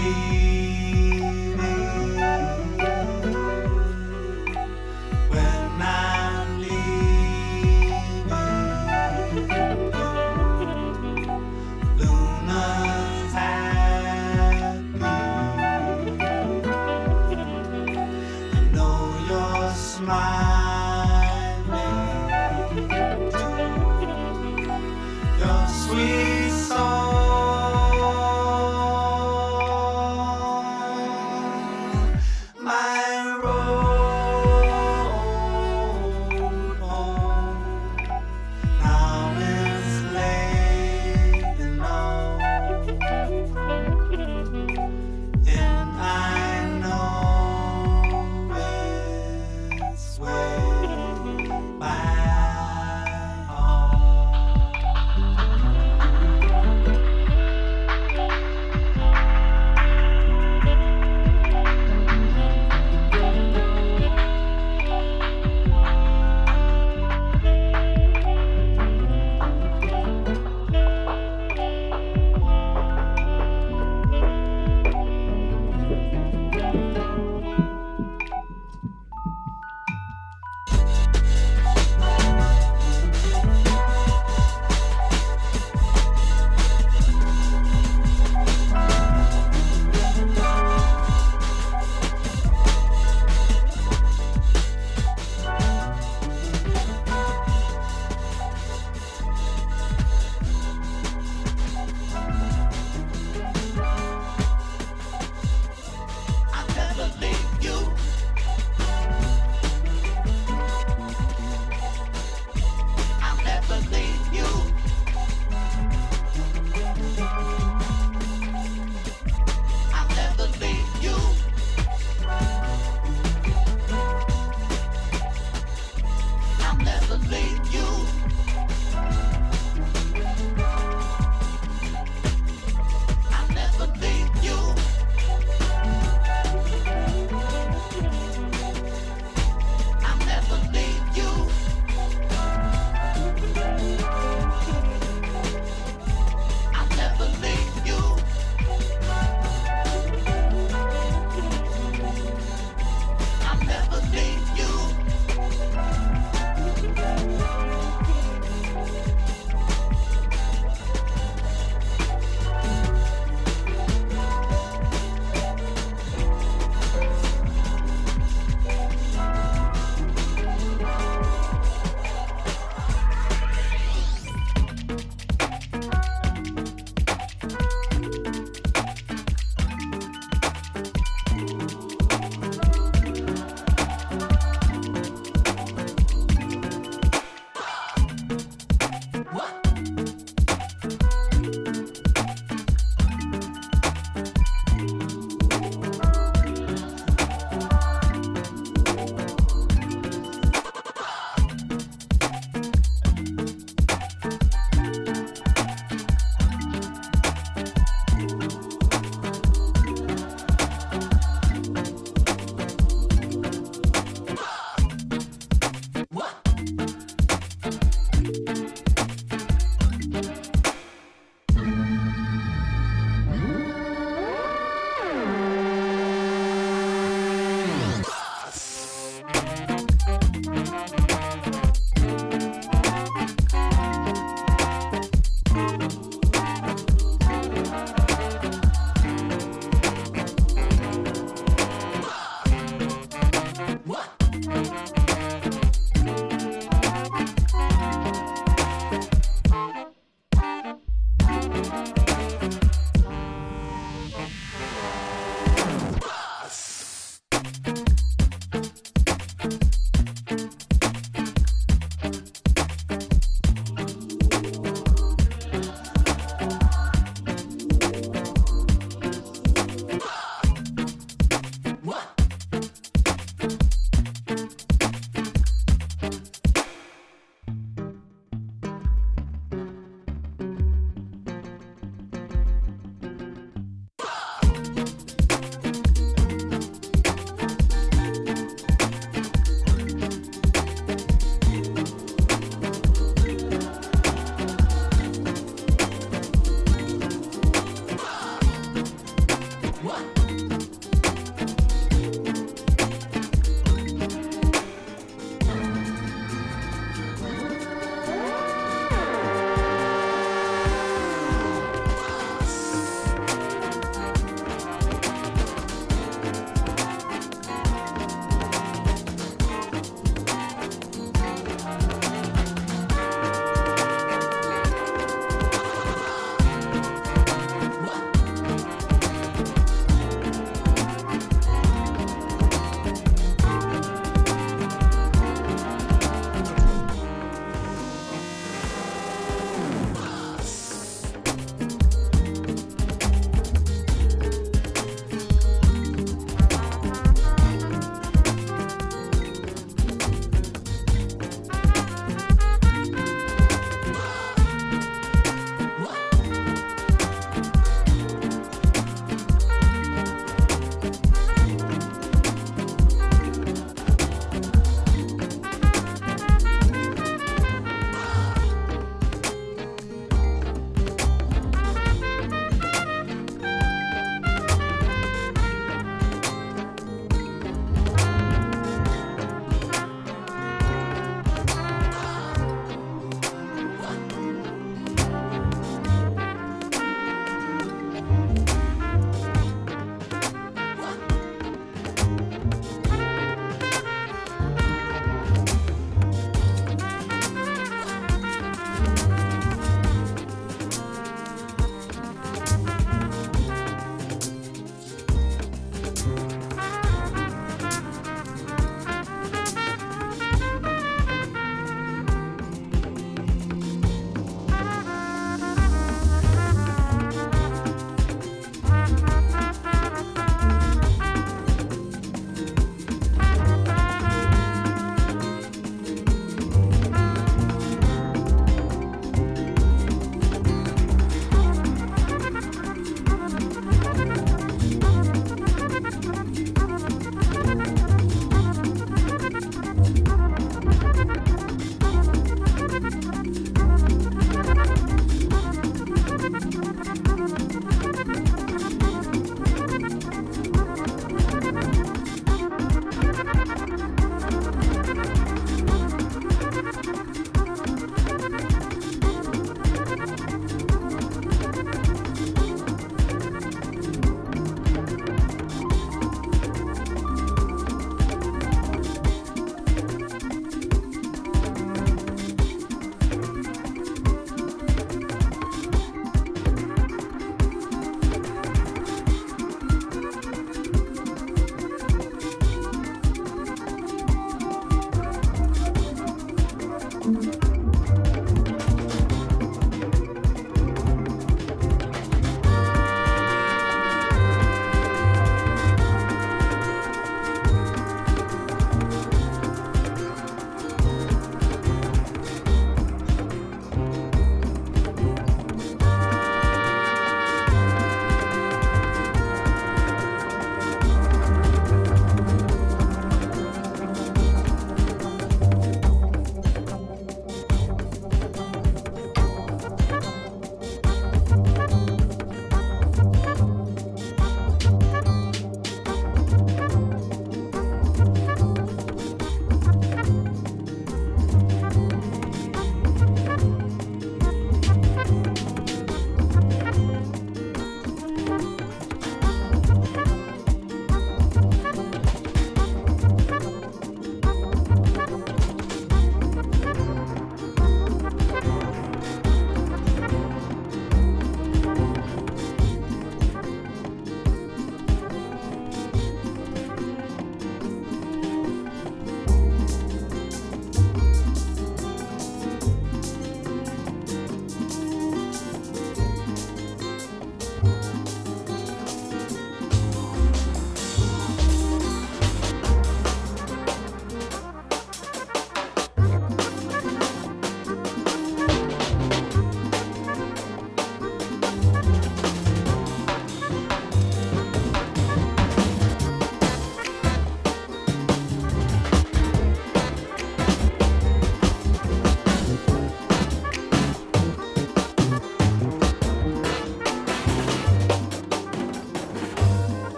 You.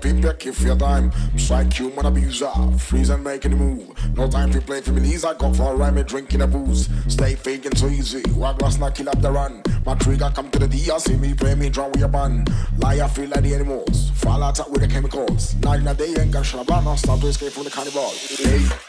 pimp, yeah, if your dime. Strike human abuser, freeze and making a move. No time for play for me, knees, I got for a rhyme, me drinking a booze. Stay faking so easy, walk last night, kill up the run. My trigger come to the D, I see me play me, draw with a bun. Lie, I feel like the animals, fall out with the chemicals. Night and a day, ain't gonna shut up, stop to escape from the cannibal. Hey.